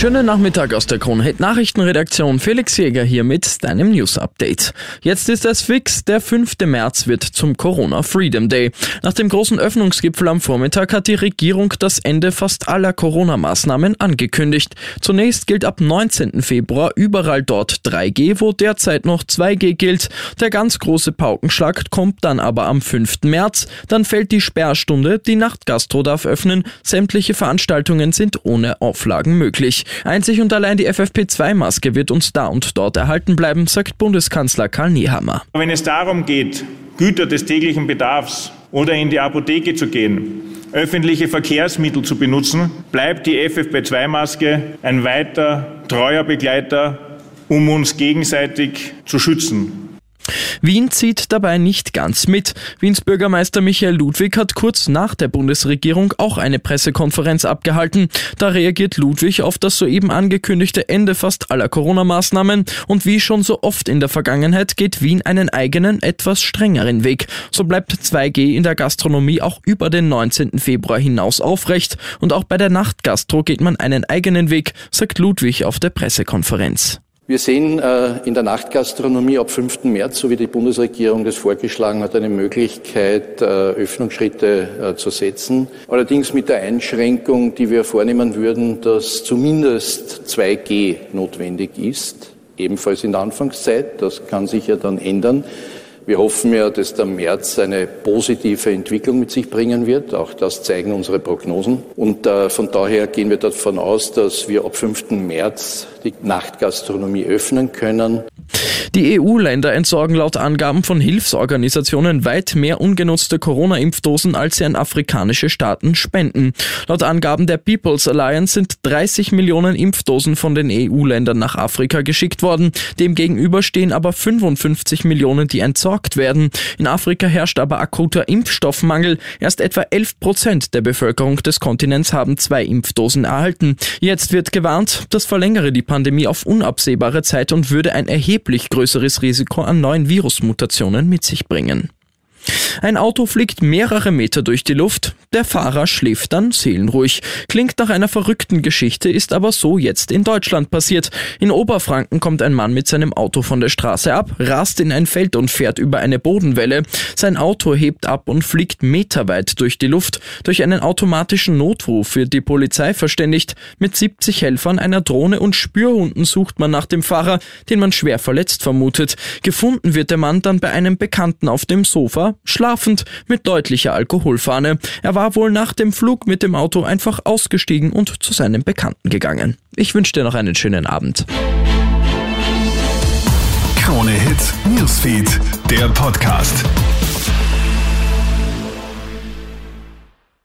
Schönen Nachmittag aus der Kronhit Nachrichtenredaktion. Felix Jäger hier mit deinem News Update. Jetzt ist es fix. Der 5. März wird zum Corona Freedom Day. Nach dem großen Öffnungsgipfel am Vormittag hat die Regierung das Ende fast aller Corona-Maßnahmen angekündigt. Zunächst gilt ab 19. Februar überall dort 3G, wo derzeit noch 2G gilt. Der ganz große Paukenschlag kommt dann aber am 5. März. Dann fällt die Sperrstunde, die Nachtgastro darf öffnen. Sämtliche Veranstaltungen sind ohne Auflagen möglich. Einzig und allein die FFP2-Maske wird uns da und dort erhalten bleiben, sagt Bundeskanzler Karl Niehammer. Wenn es darum geht, Güter des täglichen Bedarfs oder in die Apotheke zu gehen, öffentliche Verkehrsmittel zu benutzen, bleibt die FFP2-Maske ein weiter treuer Begleiter, um uns gegenseitig zu schützen. Wien zieht dabei nicht ganz mit. Wiens Bürgermeister Michael Ludwig hat kurz nach der Bundesregierung auch eine Pressekonferenz abgehalten. Da reagiert Ludwig auf das soeben angekündigte Ende fast aller Corona-Maßnahmen und wie schon so oft in der Vergangenheit geht Wien einen eigenen, etwas strengeren Weg. So bleibt 2G in der Gastronomie auch über den 19. Februar hinaus aufrecht und auch bei der Nachtgastro geht man einen eigenen Weg, sagt Ludwig auf der Pressekonferenz. Wir sehen äh, in der Nachtgastronomie ab 5. März, so wie die Bundesregierung das vorgeschlagen hat, eine Möglichkeit, äh, Öffnungsschritte äh, zu setzen. Allerdings mit der Einschränkung, die wir vornehmen würden, dass zumindest 2G notwendig ist, ebenfalls in der Anfangszeit. Das kann sich ja dann ändern. Wir hoffen ja, dass der März eine positive Entwicklung mit sich bringen wird. Auch das zeigen unsere Prognosen. Und äh, von daher gehen wir davon aus, dass wir ab 5. März die Nachtgastronomie öffnen können. Die EU-Länder entsorgen laut Angaben von Hilfsorganisationen weit mehr ungenutzte Corona-Impfdosen, als sie an afrikanische Staaten spenden. Laut Angaben der People's Alliance sind 30 Millionen Impfdosen von den EU-Ländern nach Afrika geschickt worden. Demgegenüber stehen aber 55 Millionen, die entsorgt werden. In Afrika herrscht aber akuter Impfstoffmangel. Erst etwa 11 Prozent der Bevölkerung des Kontinents haben zwei Impfdosen erhalten. Jetzt wird gewarnt, das verlängere die Pandemie auf unabsehbare Zeit und würde ein erheblich größeres Risiko an neuen Virusmutationen mit sich bringen. Ein Auto fliegt mehrere Meter durch die Luft, der Fahrer schläft dann seelenruhig. Klingt nach einer verrückten Geschichte, ist aber so jetzt in Deutschland passiert. In Oberfranken kommt ein Mann mit seinem Auto von der Straße ab, rast in ein Feld und fährt über eine Bodenwelle. Sein Auto hebt ab und fliegt meterweit durch die Luft. Durch einen automatischen Notruf wird die Polizei verständigt. Mit 70 Helfern, einer Drohne und Spürhunden sucht man nach dem Fahrer, den man schwer verletzt vermutet. Gefunden wird der Mann dann bei einem Bekannten auf dem Sofa, schlafend mit deutlicher Alkoholfahne. Er war wohl nach dem Flug mit dem Auto einfach ausgestiegen und zu seinem Bekannten gegangen. Ich wünsche dir noch einen schönen Abend. Krone Hits, Newsfeed, der Podcast.